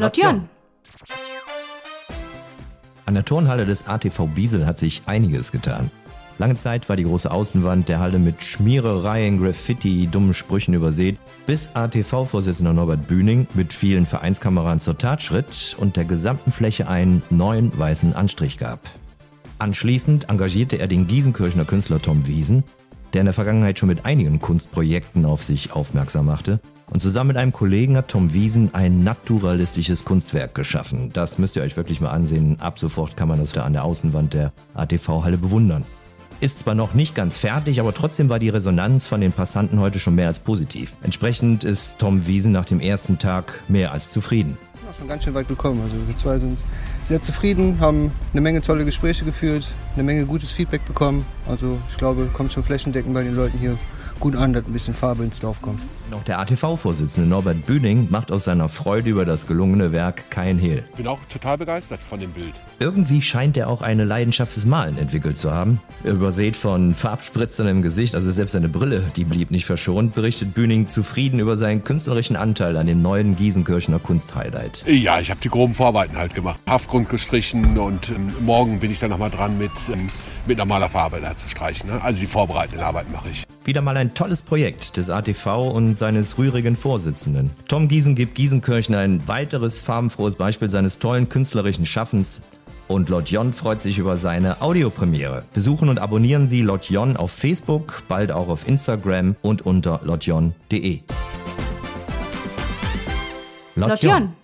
Lotjon. An der Turnhalle des ATV Biesel hat sich einiges getan. Lange Zeit war die große Außenwand der Halle mit Schmierereien, Graffiti, dummen Sprüchen übersät, bis ATV-Vorsitzender Norbert Bühning mit vielen Vereinskameran zur Tat schritt und der gesamten Fläche einen neuen weißen Anstrich gab. Anschließend engagierte er den Giesenkirchener Künstler Tom Wiesen, der in der Vergangenheit schon mit einigen Kunstprojekten auf sich aufmerksam machte. Und zusammen mit einem Kollegen hat Tom Wiesen ein naturalistisches Kunstwerk geschaffen. Das müsst ihr euch wirklich mal ansehen. Ab sofort kann man das da an der Außenwand der ATV-Halle bewundern. Ist zwar noch nicht ganz fertig, aber trotzdem war die Resonanz von den Passanten heute schon mehr als positiv. Entsprechend ist Tom Wiesen nach dem ersten Tag mehr als zufrieden. Ja, schon ganz schön weit gekommen. Also wir zwei sind sehr zufrieden, haben eine Menge tolle Gespräche geführt, eine Menge gutes Feedback bekommen. Also ich glaube, kommt schon flächendeckend bei den Leuten hier gut an, dass ein bisschen Farbe ins Dorf kommt. Auch der ATV-Vorsitzende Norbert Bühning macht aus seiner Freude über das gelungene Werk kein Hehl. Bin auch total begeistert von dem Bild. Irgendwie scheint er auch eine Leidenschaft fürs Malen entwickelt zu haben. Übersät von Farbspritzern im Gesicht, also selbst seine Brille, die blieb nicht verschont, berichtet Bühning zufrieden über seinen künstlerischen Anteil an dem neuen Giesenkirchener Kunsthighlight. Ja, ich habe die groben Vorarbeiten halt gemacht. Haftgrund gestrichen und ähm, morgen bin ich dann nochmal dran mit, ähm, mit normaler Farbe da zu streichen. Ne? Also die vorbereitende Arbeit mache ich. Wieder mal ein tolles Projekt des ATV und seines rührigen Vorsitzenden. Tom Giesen gibt Giesenkirchen ein weiteres farbenfrohes Beispiel seines tollen künstlerischen Schaffens. Und Lotjon freut sich über seine Audiopremiere. Besuchen und abonnieren Sie Lotjon auf Facebook, bald auch auf Instagram und unter lotjon.de. Lotjon.